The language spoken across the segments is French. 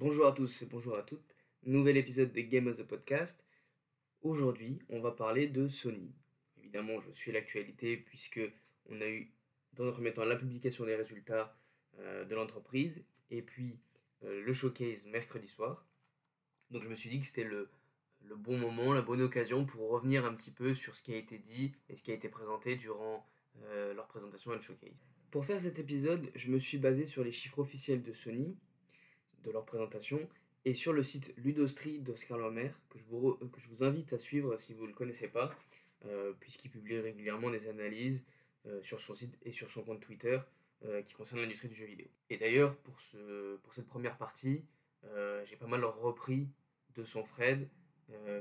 Bonjour à tous et bonjour à toutes. Nouvel épisode de Game of the Podcast. Aujourd'hui, on va parler de Sony. Évidemment, je suis l'actualité puisque on a eu dans un premier temps la publication des résultats euh, de l'entreprise et puis euh, le showcase mercredi soir. Donc je me suis dit que c'était le, bon moment, la bonne occasion pour revenir un petit peu sur ce qui a été dit et ce qui a été présenté durant euh, leur présentation et le showcase. Pour faire cet épisode, je me suis basé sur les chiffres officiels de Sony, de leur présentation, et sur le site Ludostri d'Oscar Lomer, que, je vous, que je vous invite à suivre si vous ne le connaissez pas, euh, puisqu'il publie régulièrement des analyses euh, sur son site et sur son compte Twitter qui concernent l'industrie du jeu vidéo. Et d'ailleurs, pour, ce, cette première partie, j'ai pas mal repris de son Fred,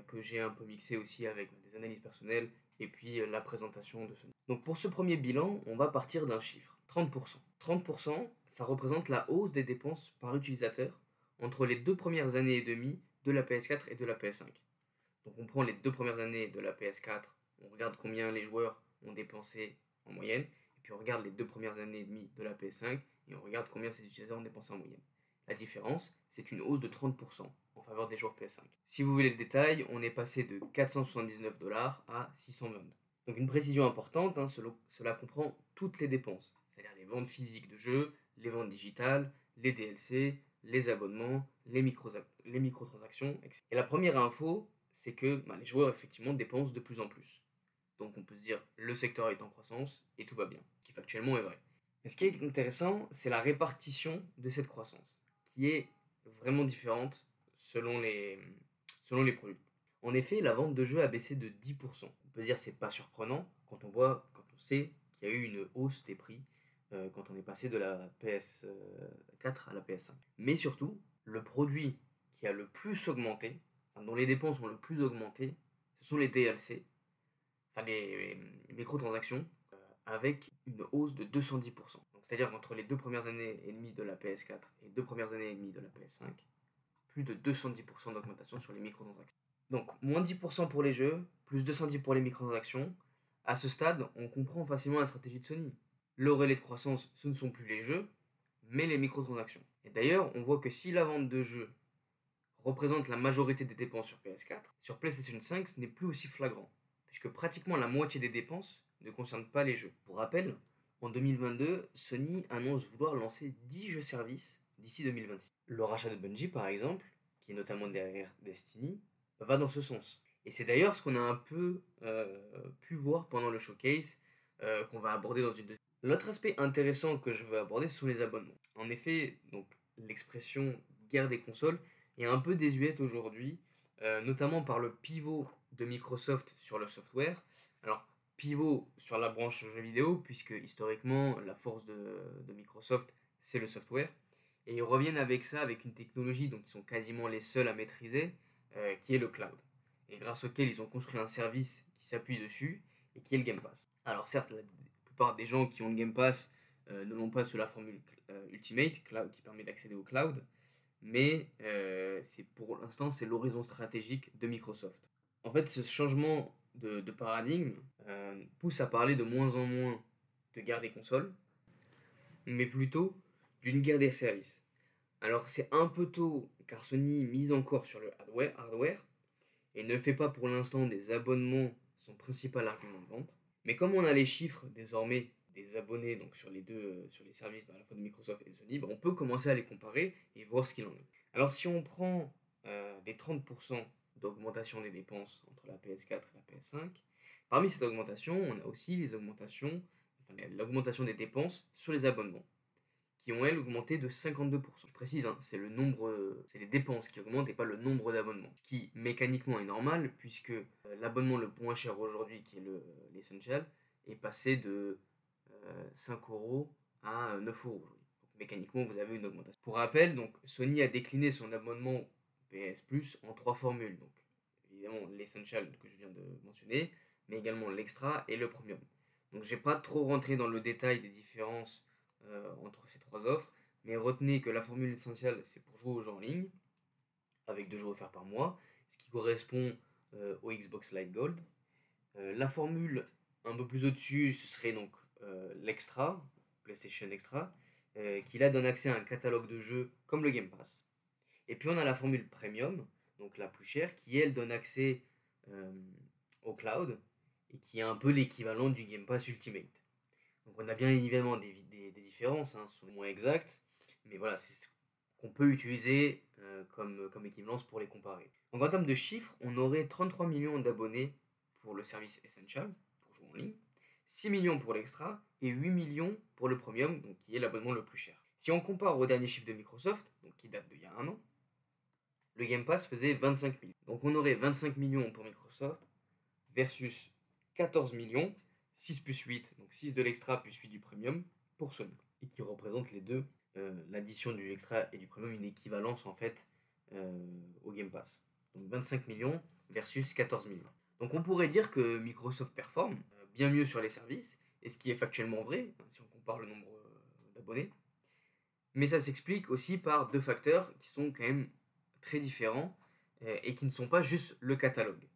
que j'ai un peu mixé aussi avec des analyses personnelles et puis la présentation de Sony. Donc pour ce premier bilan, on va partir d'un chiffre, 30%. 30%, ça représente la hausse des dépenses par utilisateur entre les deux premières années et demie de la PS4 et de la PS5. Donc on prend les deux premières années de la PS4, on regarde combien les joueurs ont dépensé en moyenne, et puis on regarde les deux premières années et demie de la PS5 et on regarde combien ces utilisateurs ont dépensé en moyenne. La différence, c'est une hausse de 30% en faveur des joueurs PS5. Si vous voulez le détail, on est passé de 479 dollars à 622. Donc une précision importante, hein, cela, comprend toutes les dépenses, c'est-à-dire les ventes physiques de jeux, les ventes digitales, les DLC, les abonnements, les, micro microtransactions, etc. Et la première info, c'est que bah, les joueurs effectivement dépensent de plus en plus. Donc on peut se dire le secteur est en croissance et tout va bien, ce qui factuellement est vrai. Mais ce qui est intéressant, c'est la répartition de cette croissance, qui est vraiment différente selon les, selon les produits. En effet, la vente de jeux a baissé de 10%. On peut dire que c'est pas surprenant quand on voit, quand on sait qu'il y a eu une hausse des prix euh, quand on est passé de la PS4 à la PS5. Mais surtout, le produit qui a le plus augmenté, dont les dépenses ont le plus augmenté, ce sont les DLC, enfin les, microtransactions, euh, avec une hausse de 210%. C'est-à-dire qu'entre les deux premières années et demie de la PS4 et deux premières années et demie de la PS5, plus de 210% d'augmentation sur les microtransactions. Donc, moins 10% pour les jeux, plus 210 pour les microtransactions. À ce stade, on comprend facilement la stratégie de Sony. Le relais de croissance, ce ne sont plus les jeux, mais les microtransactions. Et d'ailleurs, on voit que si la vente de jeux représente la majorité des dépenses sur PS4, sur PlayStation 5, ce n'est plus aussi flagrant, puisque pratiquement la moitié des dépenses ne concernent pas les jeux. Pour rappel, en 2022, Sony annonce vouloir lancer 10 jeux services d'ici 2026. Le rachat de Bungie, par exemple, qui est notamment derrière Destiny, va dans ce sens. Et c'est d'ailleurs ce qu'on a un peu euh, pu voir pendant le showcase euh, qu'on va aborder dans une deuxième. L'autre aspect intéressant que je veux aborder sont les abonnements. En effet, donc l'expression guerre des consoles est un peu désuète aujourd'hui, euh, notamment par le pivot de Microsoft sur le software. Alors, pivot sur la branche jeux vidéo, puisque historiquement, la force de, Microsoft, c'est le software. Et ils reviennent avec ça, avec une technologie dont ils sont quasiment les seuls à maîtriser, euh, qui est le cloud. Et grâce auquel ils ont construit un service qui s'appuie dessus et qui est le Game Pass. Alors certes, la plupart des gens qui ont le Game Pass euh, ne l'ont pas sous la formule euh, Ultimate, qui permet d'accéder au cloud, mais c'est pour l'instant c'est l'horizon stratégique de Microsoft. En fait, ce changement de, paradigme pousse à parler de moins en moins de guerre des consoles, mais plutôt d'une guerre des services. Alors c'est un peu tôt car Sony mise encore sur le hardware et ne fait pas pour l'instant des abonnements son principal argument de vente. Mais comme on a les chiffres désormais des abonnés donc sur les deux euh, sur les services à la fois de Microsoft et de Sony, ben, on peut commencer à les comparer et voir ce qu'il en est. Alors si on prend euh, les 30% d'augmentation des dépenses entre la PS4 et la PS5, parmi cette augmentation, on a aussi les augmentations, l'augmentation des dépenses sur les abonnements qui ont elles augmenté de 52%. Je précise, hein, c'est le nombre, c'est les dépenses qui augmentent et pas le nombre d'abonnements. Ce qui mécaniquement est normal puisque euh, l'abonnement le moins cher aujourd'hui, qui est l'Essential, est passé de 5 euh, euros à 9 euh, euros mécaniquement, vous avez une augmentation. Pour rappel, donc Sony a décliné son abonnement PS Plus en trois formules. Donc évidemment l'Essential que je viens de mentionner, mais également l'extra et le premium. Donc j'ai pas trop rentré dans le détail des différences euh, entre ces trois offres. Mais retenez que la formule essentielle, c'est pour jouer aux jeux en ligne, avec deux jeux offerts par mois, ce qui correspond euh, au Xbox Live Gold. Euh, la formule un peu plus au-dessus, ce serait donc l'extra, PlayStation Extra, qui là donne accès à un catalogue de jeux comme le Game Pass. Et puis on a la formule premium, donc la plus chère, qui elle donne accès au cloud et qui est un peu l'équivalent du Game Pass Ultimate. Donc on a bien évidemment des, différences, hein, sont moins exactes, mais voilà, c'est ce qu'on peut utiliser euh, comme, équivalence pour les comparer. Donc en termes de chiffres, on aurait 33 millions d'abonnés pour le service Essential, pour jouer en ligne, 6 millions pour l'extra et 8 millions pour le premium, qui est l'abonnement le plus cher. Si on compare au dernier chiffre de Microsoft, qui date d'il y a un an, le Game Pass faisait 25 millions. Donc on aurait 25 millions pour Microsoft versus 14 millions, 6 plus 8, donc 6 de l'extra plus 8 du premium pour Sony. Et qui représente les deux, euh, l'addition du extra et du premium, une équivalence en fait euh, au Game Pass. Donc 25 millions versus 14 millions. Donc on pourrait dire que Microsoft performe euh, bien mieux sur les services, et ce qui est factuellement vrai, hein, si on compare le nombre d'abonnés. Mais ça s'explique aussi par deux facteurs qui sont quand même très différents et qui ne sont pas juste le catalogue.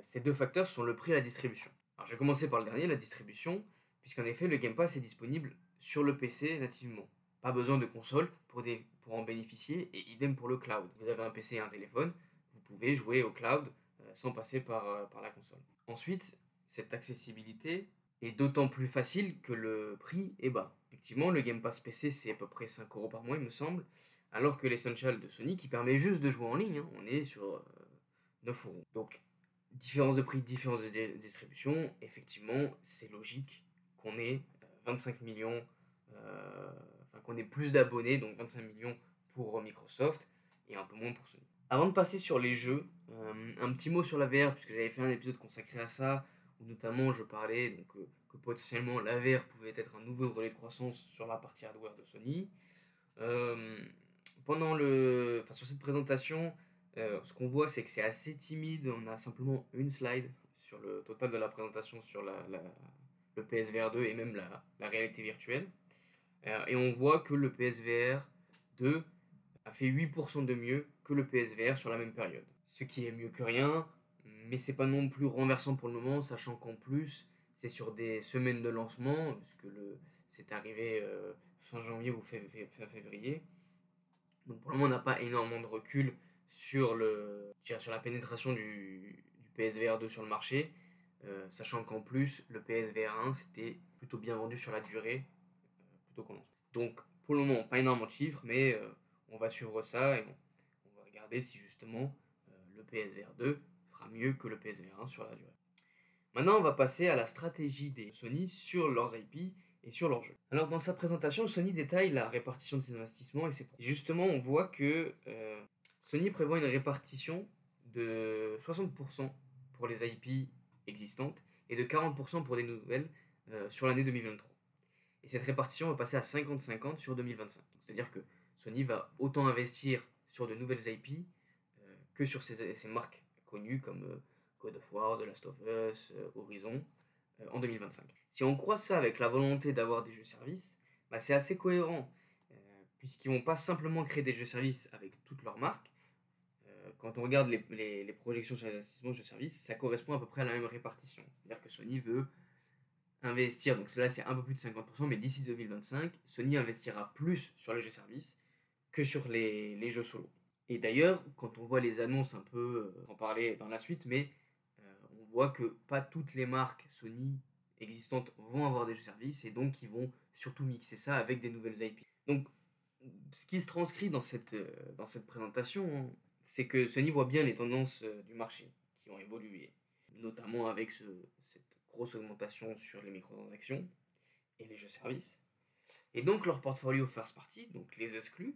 Ces deux facteurs sont le prix et la distribution. Alors je vais commencer par le dernier, la distribution, puisqu'en effet le Game Pass est disponible sur le PC nativement. Pas besoin de console pour, en bénéficier et idem pour le cloud. Vous avez un PC et un téléphone, vous pouvez jouer au cloud euh, sans passer par, par la console. Ensuite, cette accessibilité est d'autant plus facile que le prix est bas. Effectivement, le Game Pass PC c'est à peu près 5 euros par mois il me semble, alors que l'Essential de Sony, qui permet juste de jouer en ligne, hein, on est sur 9 euh, euros. Donc, différence de prix, différence de distribution, effectivement, c'est logique qu'on ait 25 euh, millions, euh, qu'on ait plus d'abonnés, donc 25 millions pour Microsoft et un peu moins pour Sony. Avant de passer sur les jeux, un petit mot sur la VR, puisque j'avais fait un épisode consacré à ça, où notamment je parlais que potentiellement la VR pouvait être un nouveau relais de croissance sur la partie hardware de Sony pendant le, enfin, sur cette présentation, euh, ce qu'on voit, c'est que c'est assez timide. On a simplement une slide sur le total de la présentation sur la, le PSVR 2 et même la, la réalité virtuelle. Euh, et on voit que le PSVR 2 a fait 8% de mieux que le PSVR sur la même période. Ce qui est mieux que rien, mais c'est pas non plus renversant pour le moment, sachant qu'en plus, c'est sur des semaines de lancement, puisque le, c'est arrivé euh, fin janvier ou fin février. Donc pour le moment, on n'a pas énormément de recul sur, le, sur la pénétration du, PSVR 2 sur le marché, euh, sachant qu'en plus, le PSVR 1, c'était plutôt bien vendu sur la durée, euh, plutôt qu'on Donc pour le moment, pas énormément de chiffres, mais euh, on va suivre ça et on, va regarder si justement le PSVR 2 fera mieux que le PSVR 1 sur la durée. Maintenant, on va passer à la stratégie des Sony sur leurs IP et sur leur jeu. Alors dans sa présentation, Sony détaille la répartition de ses investissements et ses produits. Justement, on voit que Sony prévoit une répartition de 60% pour les IP existantes et de 40% pour des nouvelles euh, sur l'année 2023. Et cette répartition va passer à 50-50 sur 2025. C'est-à-dire que Sony va autant investir sur de nouvelles IP euh, que sur ses, marques connues comme God of War, The Last of Us, Horizon, en 2025. Si on croit ça avec la volonté d'avoir des jeux services, bah c'est assez cohérent, euh, puisqu'ils vont pas simplement créer des jeux services avec toutes leurs marques. Euh, quand on regarde les, les, projections sur les investissements de jeux services, ça correspond à peu près à la même répartition. C'est-à-dire que Sony veut investir, donc là c'est un peu plus de 50%, mais d'ici 2025, Sony investira plus sur les jeux services que sur les, les jeux solo. Et d'ailleurs, quand on voit les annonces un peu, euh, en parler dans la suite, mais voit que pas toutes les marques Sony existantes vont avoir des jeux services et donc ils vont surtout mixer ça avec des nouvelles IP. Donc ce qui se transcrit dans cette, euh, dans cette présentation, hein, c'est que Sony voit bien les tendances euh, du marché qui ont évolué, notamment avec ce, cette grosse augmentation sur les microtransactions et les jeux services. Et donc leur portfolio first party, donc les exclus,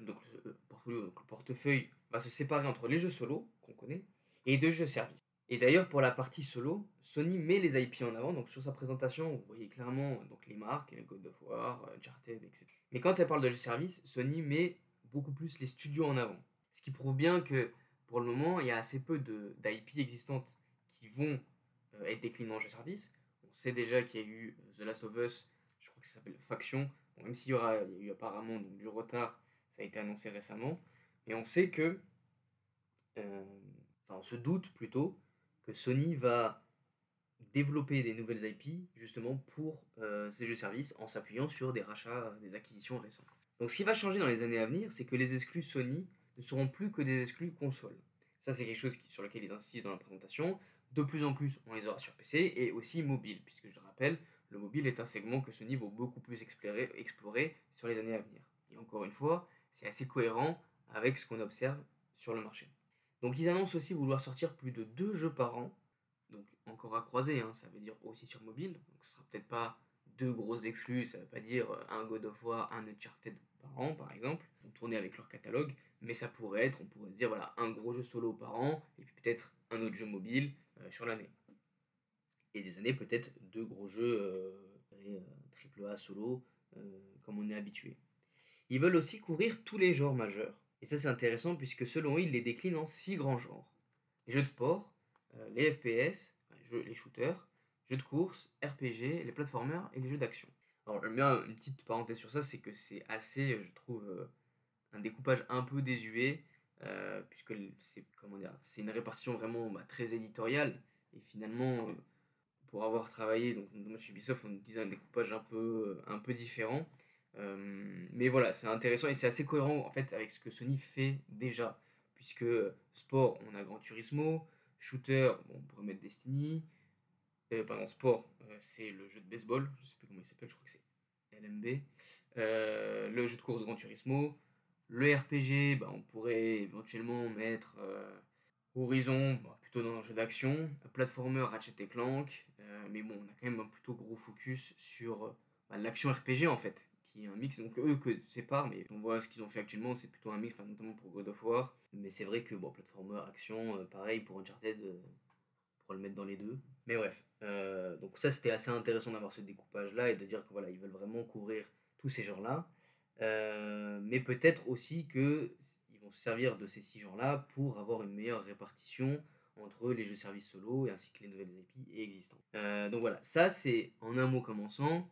donc le, portfolio, donc le portefeuille va se séparer entre les jeux solo qu'on connaît et deux jeux services. Et d'ailleurs, pour la partie solo, Sony met les IP en avant. Donc sur sa présentation, vous voyez clairement donc, les marques, les God of War, Uncharted, etc. Mais quand elle parle de jeux service, Sony met beaucoup plus les studios en avant. Ce qui prouve bien que pour le moment, il y a assez peu d'IP existantes qui vont euh, être déclinées en jeux service. On sait déjà qu'il y a eu euh, The Last of Us, je crois que ça s'appelle Faction. Même s'il y, il y a eu apparemment donc, du retard, ça a été annoncé récemment. Mais on sait que, euh, enfin on se doute plutôt, que Sony va développer des nouvelles IP justement pour ces jeux services en s'appuyant sur des rachats, des acquisitions récentes. Donc ce qui va changer dans les années à venir, c'est que les exclus Sony ne seront plus que des exclus consoles. Ça, c'est quelque chose sur lequel ils insistent dans la présentation. De plus en plus, on les aura sur PC et aussi mobile, puisque je le rappelle, le mobile est un segment que Sony va beaucoup plus explorer, sur les années à venir. Et encore une fois, c'est assez cohérent avec ce qu'on observe sur le marché. Donc ils annoncent aussi vouloir sortir plus de deux jeux par an, donc encore à croiser, hein, ça veut dire aussi sur mobile, donc ce sera peut-être pas deux grosses exclus, ça veut pas dire euh, un God of War, un Uncharted par an par exemple, vont tourner avec leur catalogue, mais ça pourrait être, on pourrait se dire voilà, un gros jeu solo par an, et puis peut-être un autre jeu mobile euh, sur l'année. Et des années peut-être deux gros jeux euh, triple A solo, comme on est habitué. Ils veulent aussi couvrir tous les genres majeurs. Et ça c'est intéressant puisque selon eux, ils les déclinent en six grands genres. Les jeux de sport, les FPS, les shooters, jeux de course, RPG, les platformers et les jeux d'action. Alors, j'aime bien une petite parenthèse sur ça, c'est que c'est assez, je trouve, euh, un découpage un peu désuet, euh, puisque c'est comment dire, c'est une répartition vraiment bah, très éditoriale. Et finalement, euh, pour avoir travaillé donc chez Ubisoft, on disait un découpage un peu, un peu différent. mais voilà, c'est intéressant et c'est assez cohérent en fait avec ce que Sony fait déjà, puisque sport, on a Gran Turismo, shooter, bon, on pourrait mettre Destiny, euh, pardon, sport, euh, c'est le jeu de baseball, je sais plus comment il s'appelle, je crois que c'est LMB. Euh, le jeu de course Gran Turismo. Le RPG, bah, on pourrait éventuellement mettre Horizon, bah, plutôt dans un jeu d'action. Platformer Ratchet et Clank. mais bon, on a quand même un plutôt gros focus sur bah, l'action RPG en fait, qui est un mix. Donc eux que séparent, mais on voit ce qu'ils ont fait actuellement, c'est plutôt un mix, notamment pour God of War. Mais c'est vrai que bon, platformer, action, pareil pour Uncharted, pour le mettre dans les deux. Mais bref, euh, donc ça c'était assez intéressant d'avoir ce découpage là et de dire que voilà, ils veulent vraiment couvrir tous ces genres-là. Euh, mais peut-être aussi que ils vont se servir de ces six genres-là pour avoir une meilleure répartition entre les jeux services solo et ainsi que les nouvelles IP et existants. Euh, donc voilà, ça c'est en un mot commençant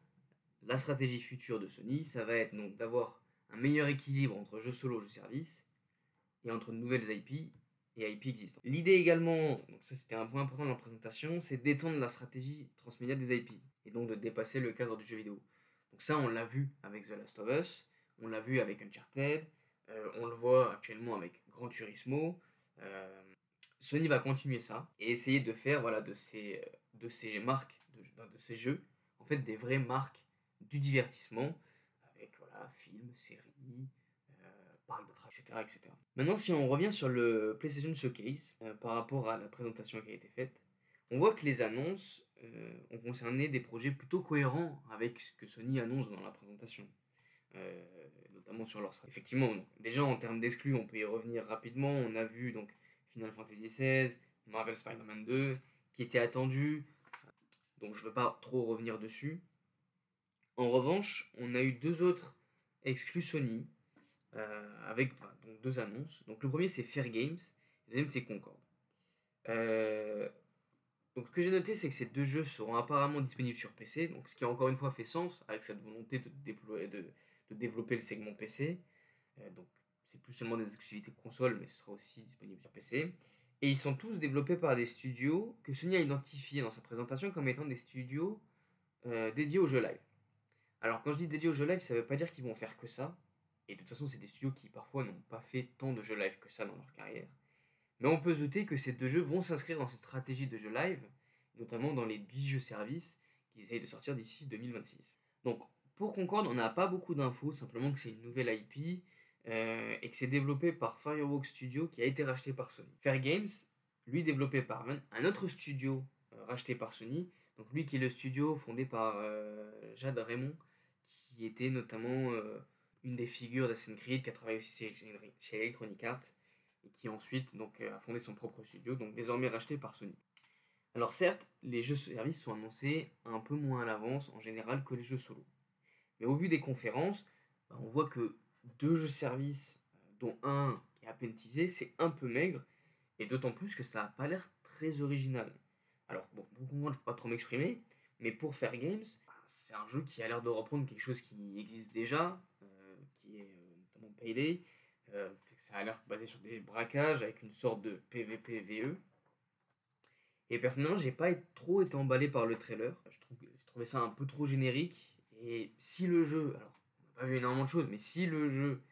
la stratégie future de Sony, ça va être donc d'avoir un meilleur équilibre entre jeux solo jeux services et entre nouvelles IP et IP existants. L'idée également, donc ça c'était un point important dans la présentation, c'est d'étendre la stratégie transmédia des IP et donc de dépasser le cadre du jeu vidéo. Donc ça on l'a vu avec The Last of Us, on l'a vu avec Uncharted, euh, on le voit actuellement avec Gran Turismo. Euh, Sony va continuer ça et essayer de faire voilà, de, ces, de ces marques, de, de ces jeux, en fait des vraies marques du divertissement avec voilà, films, séries, etc., Maintenant, si on revient sur le PlayStation Showcase, euh, par rapport à la présentation qui a été faite, on voit que les annonces euh, ont concerné des projets plutôt cohérents avec ce que Sony annonce dans la présentation. Euh, notamment sur leur Effectivement, déjà en termes d'exclus, on peut y revenir rapidement. On a vu donc Final Fantasy XVI, Marvel Spider-Man 2, qui étaient attendus. Donc je ne veux pas trop revenir dessus. En revanche, on a eu deux autres exclus Sony euh, avec donc deux annonces. Donc le premier c'est Fair Games, le deuxième c'est Concorde. Euh, donc ce que j'ai noté c'est que ces deux jeux seront apparemment disponibles sur PC, donc ce qui encore une fois fait sens avec cette volonté de, déployer, de, de développer le segment PC. Euh, donc c'est plus seulement des exclusivités console, mais ce sera aussi disponible sur PC. Et ils sont tous développés par des studios que Sony a identifiés dans sa présentation comme étant des studios dédiés aux jeux live. Alors quand je dis dédiés aux jeux live, ça ne veut pas dire qu'ils vont faire que ça. Et de toute façon, c'est des studios qui parfois n'ont pas fait tant de jeux live que ça dans leur carrière. Mais on peut se douter que ces deux jeux vont s'inscrire dans cette stratégie de jeux live, notamment dans les 10 jeux services qu'ils essayent de sortir d'ici 2026. Donc, pour Concorde, on n'a pas beaucoup d'infos, simplement que c'est une nouvelle IP euh, et que c'est développé par Firewalk Studio qui a été racheté par Sony. Fair Games, lui développé par un autre studio euh, racheté par Sony, donc lui qui est le studio fondé par euh, Jade Raymond, qui était notamment une des figures d'Assassin's Creed qui a travaillé aussi chez, Electronic Arts et qui ensuite donc, a fondé son propre studio, donc désormais racheté par Sony. Alors certes, les jeux services sont annoncés un peu moins à l'avance en général que les jeux solo. Mais au vu des conférences, bah, on voit que deux jeux services, euh, dont un qui est à c'est un peu maigre, et d'autant plus que ça n'a pas l'air très original. Alors, bon, beaucoup moins, je ne peux pas trop m'exprimer, mais pour Fair Games, bah, c'est un jeu qui a l'air de reprendre quelque chose qui existe déjà, qui est euh, notamment Payday. Euh, ça a l'air basé sur des braquages avec une sorte de PVP-VE. Et personnellement, j'ai pas trop été emballé par le trailer. Je, trouve, trouvais ça un peu trop générique. Et si le jeu, alors on n'a pas vu énormément de choses, mais si le jeu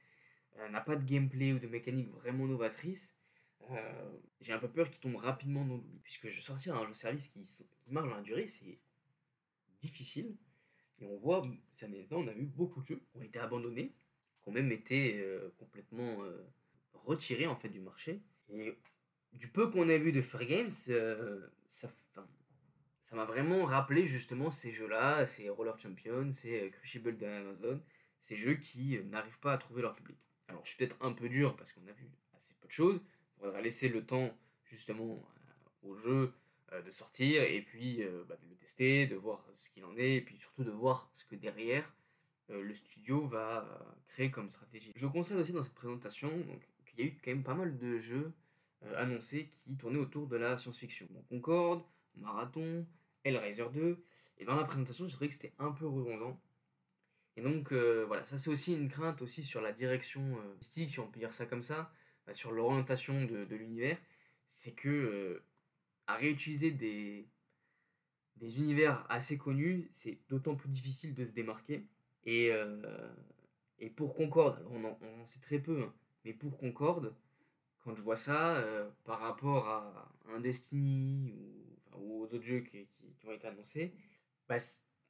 euh, n'a pas de gameplay ou de mécanique vraiment novatrice, euh, j'ai un peu peur qu'il tombe rapidement dans l'oubli. Puisque sortir un jeu service qui, marche dans la durée, c'est difficile. Et on voit, années on a vu beaucoup de jeux qui ont été abandonnés, qui ont même été euh, complètement retirés en fait du marché. Et du peu qu'on a vu de Fair Games, ça, ça m'a vraiment rappelé justement ces jeux-là, ces Roller Champions, ces Crucible d'Amazon, ces jeux qui n'arrivent pas à trouver leur public. Alors je suis peut-être un peu dur parce qu'on a vu assez peu de choses. On faudra laisser le temps justement euh, au jeu euh, de sortir et puis euh, bah, de le tester, de voir ce qu'il en est et puis surtout de voir ce que derrière le studio va créer comme stratégie. Je constate aussi dans cette présentation qu'il y a eu quand même pas mal de jeux annoncés qui tournaient autour de la science-fiction. Concorde, Marathon, Hellraiser 2. Et dans la présentation, j'ai trouvé que c'était un peu redondant. Et donc euh, voilà, ça c'est aussi une crainte aussi sur la direction euh, artistique, si on peut dire ça comme ça, bah, sur l'orientation de, l'univers, c'est que euh, à réutiliser des, des univers assez connus, c'est d'autant plus difficile de se démarquer. Et, et pour Concorde, alors on en, sait très peu, hein, mais pour Concorde, quand je vois ça, par rapport à un Destiny ou, aux autres jeux qui, qui, ont été annoncés, bah,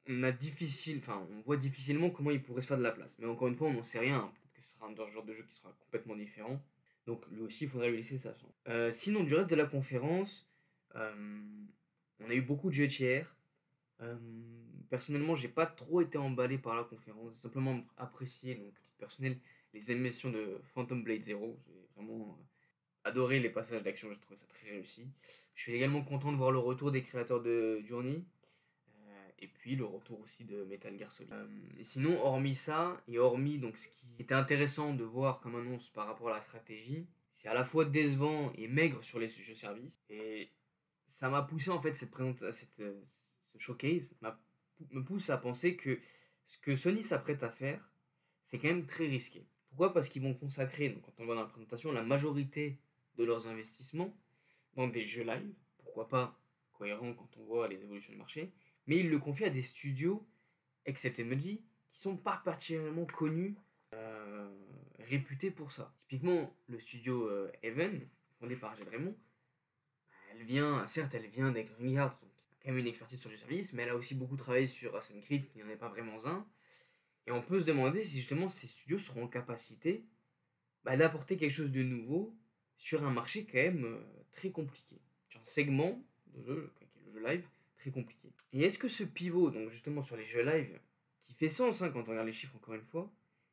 on a difficile, on voit difficilement comment il pourrait se faire de la place. Mais encore une fois, on n'en sait rien. Peut-être que ce sera un genre de jeu qui sera complètement différent. Donc lui aussi, il faudrait lui laisser ça. Euh, sinon, du reste de la conférence, euh, on a eu beaucoup de jeux tiers. Euh, personnellement, j'ai pas trop été emballé par la conférence. J'ai simplement apprécié, donc titre personnel, les émissions de Phantom Blade Zero. J'ai vraiment adoré les passages d'action, j'ai trouvé ça très réussi. Je suis également content de voir le retour des créateurs de Journey et puis le retour aussi de Metal Gear Solid. Euh, sinon, hormis ça, et hormis donc ce qui était intéressant de voir comme annonce par rapport à la stratégie, c'est à la fois décevant et maigre sur les jeux services. Et ça m'a poussé en fait cette présentation, cette, euh, ce showcase, me pousse à penser que ce que Sony s'apprête à faire, c'est quand même très risqué. Pourquoi? Parce qu'ils vont consacrer, donc quand on voit dans la présentation, la majorité de leurs investissements dans des jeux live. Pourquoi pas cohérent quand on voit les évolutions du marché mais il le confie à des studios, excepté Emoji, qui sont pas particulièrement connus, euh, réputés pour ça. Typiquement, le studio euh, Even, fondé par Jade Raymond, elle vient, certes, elle vient d'Electronic Arts, donc a quand même une expertise sur le service, mais elle a aussi beaucoup travaillé sur Assassin's Creed, qui n'en est pas vraiment un. Et on peut se demander si justement ces studios seront en capacité bah, d'apporter quelque chose de nouveau sur un marché quand même euh, très compliqué. Sur un segment de jeu, le jeu live, très compliqué. Et est-ce que ce pivot, donc justement sur les jeux live, qui fait sens hein, quand on regarde les chiffres encore une fois,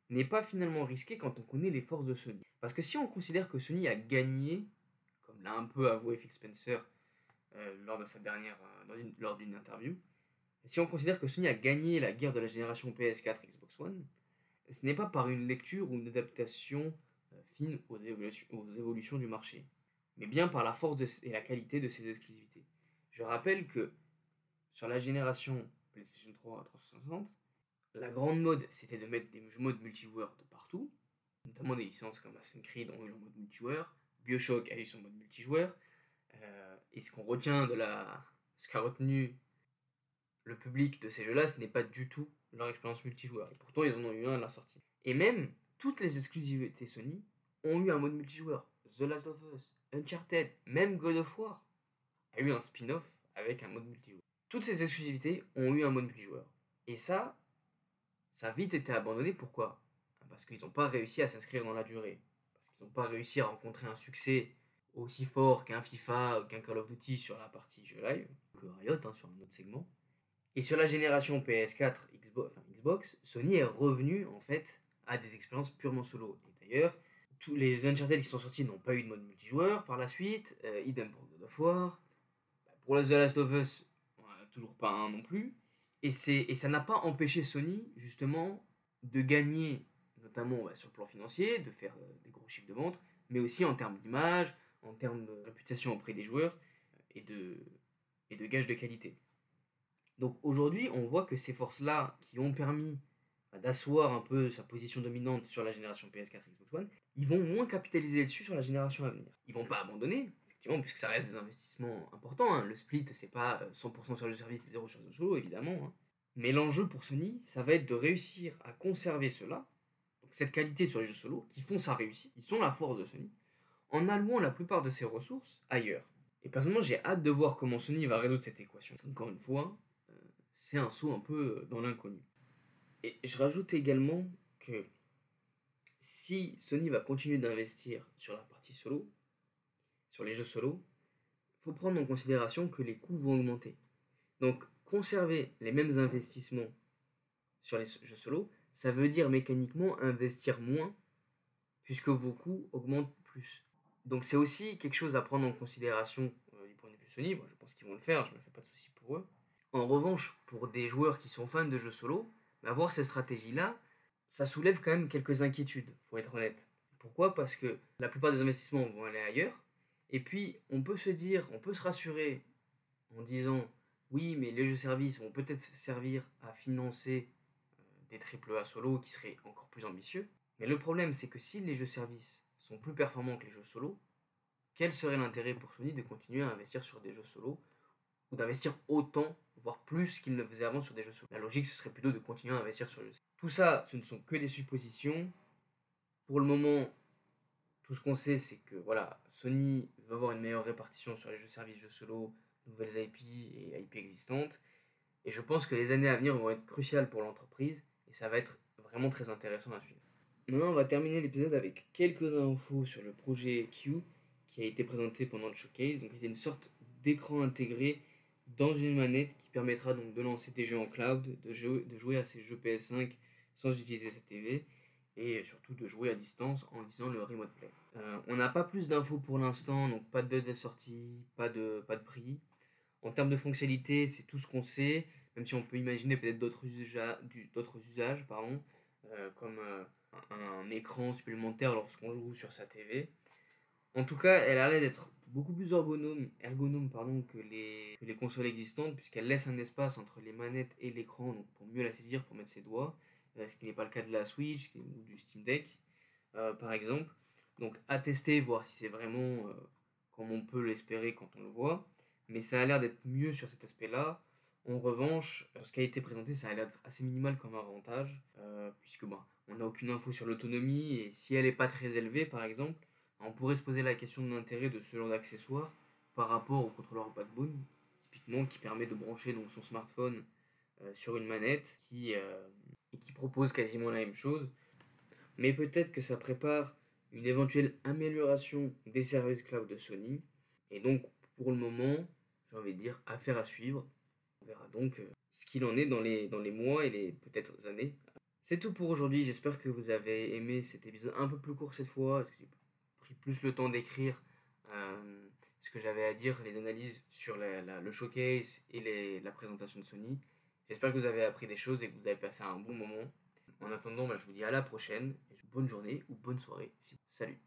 n'est pas finalement risqué quand on connaît les forces de Sony? Parce que si on considère que Sony a gagné, comme l'a un peu avoué Phil Spencer euh, lors de sa dernière, euh, lors d'une interview, si on considère que Sony a gagné la guerre de la génération PS4 Xbox One, ce n'est pas par une lecture ou une adaptation fine aux évolutions, aux évolutions du marché, mais bien par la force et la qualité de ses exclusivités. Je rappelle que sur la génération PlayStation 3 à 360, la grande mode, c'était de mettre des modes multijoueurs de partout, notamment des licences comme Assassin's Creed ont eu leur mode multijoueur, Bioshock a eu son mode multijoueur, euh, et ce qu'on retient de la... ce qu'a retenu le public de ces jeux-là, ce n'est pas du tout leur expérience multijoueur. Et pourtant, ils en ont eu un à la sortie. Et même, toutes les exclusivités Sony ont eu un mode multijoueur. The Last of Us, Uncharted, même God of War a eu un spin-off avec un mode multijoueur toutes ces exclusivités ont eu un mode multijoueur. Et ça, ça a vite été abandonné. Pourquoi? Parce qu'ils n'ont pas réussi à s'inscrire dans la durée. Parce qu'ils n'ont pas réussi à rencontrer un succès aussi fort qu'un FIFA qu'un Call of Duty sur la partie jeu live, que Riot hein, sur un autre segment. Et sur la génération PS4, Xbox, Xbox, Sony est revenu en fait à des expériences purement solo. Et d'ailleurs, tous les Uncharted qui sont sortis n'ont pas eu de mode multijoueur par la suite, idem pour God of War. Pour The Last of Us, toujours pas un non plus. Et, et ça n'a pas empêché Sony, justement, de gagner, notamment bah, sur le plan financier, de faire euh, des gros chiffres de vente, mais aussi en termes d'image, en termes de réputation auprès des joueurs et de, et de gages de qualité. Donc aujourd'hui, on voit que ces forces-là qui ont permis bah, d'asseoir un peu sa position dominante sur la génération PS4 Xbox One, ils vont moins capitaliser dessus sur la génération à venir. Ils vont pas abandonner, puisque ça reste des investissements importants. Hein. Le split, c'est pas 100% euh, sur le service et 0 sur le solo, évidemment. Hein. Mais l'enjeu pour Sony, ça va être de réussir à conserver cela, cette qualité sur les jeux solo, qui font sa réussite, qui sont la force de Sony, en allouant la plupart de ses ressources ailleurs. Et personnellement, j'ai hâte de voir comment Sony va résoudre cette équation. Encore une fois, euh, c'est un saut un peu dans l'inconnu. Et je rajoute également que si Sony va continuer d'investir sur la partie solo, sur les jeux solo, il faut prendre en considération que les coûts vont augmenter. Donc, conserver les mêmes investissements sur les jeux solo, ça veut dire mécaniquement investir moins, puisque vos coûts augmentent plus. Donc, c'est aussi quelque chose à prendre en considération euh, du point de vue Sony. Moi, je pense qu'ils vont le faire, je ne me fais pas de soucis pour eux. En revanche, pour des joueurs qui sont fans de jeux solo, avoir ces stratégies-là, ça soulève quand même quelques inquiétudes, faut être honnête. Pourquoi? Parce que la plupart des investissements vont aller ailleurs. Et puis, on peut se dire, on peut se rassurer en disant oui, mais les jeux services vont peut-être servir à financer euh, des triple A solo qui seraient encore plus ambitieux. Mais le problème, c'est que si les jeux services sont plus performants que les jeux solo, quel serait l'intérêt pour Sony de continuer à investir sur des jeux solo ou d'investir autant, voire plus qu'il ne faisait avant sur des jeux solo La logique, ce serait plutôt de continuer à investir sur les jeux tout ça, ce ne sont que des suppositions. Pour le moment, tout ce qu'on sait, c'est que voilà, Sony va avoir une meilleure répartition sur les jeux services, jeux solo, nouvelles IP et IP existantes. Et je pense que les années à venir vont être cruciales pour l'entreprise et ça va être vraiment très intéressant à suivre. Maintenant, on va terminer l'épisode avec quelques infos sur le projet Q qui a été présenté pendant le showcase. Donc, c'est une sorte d'écran intégré dans une manette qui permettra donc de lancer des jeux en cloud, de jouer, à ces jeux PS5 sans utiliser sa TV et surtout de jouer à distance en utilisant le remote play. Euh, on n'a pas plus d'infos pour l'instant, donc pas de date de sortie, pas de, prix. En termes de fonctionnalité, c'est tout ce qu'on sait, même si on peut imaginer peut-être d'autres usages, euh, comme euh, un, écran supplémentaire lorsqu'on joue sur sa TV. En tout cas, elle a l'air d'être beaucoup plus ergonome, que, les, consoles existantes, puisqu'elle laisse un espace entre les manettes et l'écran pour mieux la saisir, pour mettre ses doigts. Euh, ce qui n'est pas le cas de la Switch ou du Steam Deck, euh, par exemple. Donc à tester, voir si c'est vraiment euh, comme on peut l'espérer quand on le voit. Mais ça a l'air d'être mieux sur cet aspect-là. En revanche, ce qui a été présenté, ça a l'air d'être assez minimal comme avantage, puisque bon, on n'a aucune info sur l'autonomie, et si elle n'est pas très élevée, par exemple, on pourrait se poser la question de l'intérêt de ce genre d'accessoire par rapport au contrôleur backbone, typiquement qui permet de brancher donc, son smartphone sur une manette qui, et qui propose quasiment la même chose. Mais peut-être que ça prépare une éventuelle amélioration des services cloud de Sony. Et donc, pour le moment, j'ai envie de dire, affaire à suivre. On verra donc euh, ce qu'il en est dans les, dans les mois et les peut-être années. C'est tout pour aujourd'hui. J'espère que vous avez aimé cet épisode un peu plus court cette fois. Pris plus le temps d'écrire euh, ce que j'avais à dire, les analyses sur le showcase et les, la présentation de Sony. J'espère que vous avez appris des choses et que vous avez passé un bon moment. En attendant, bah, je vous dis à la prochaine. Bonne journée ou bonne soirée. Salut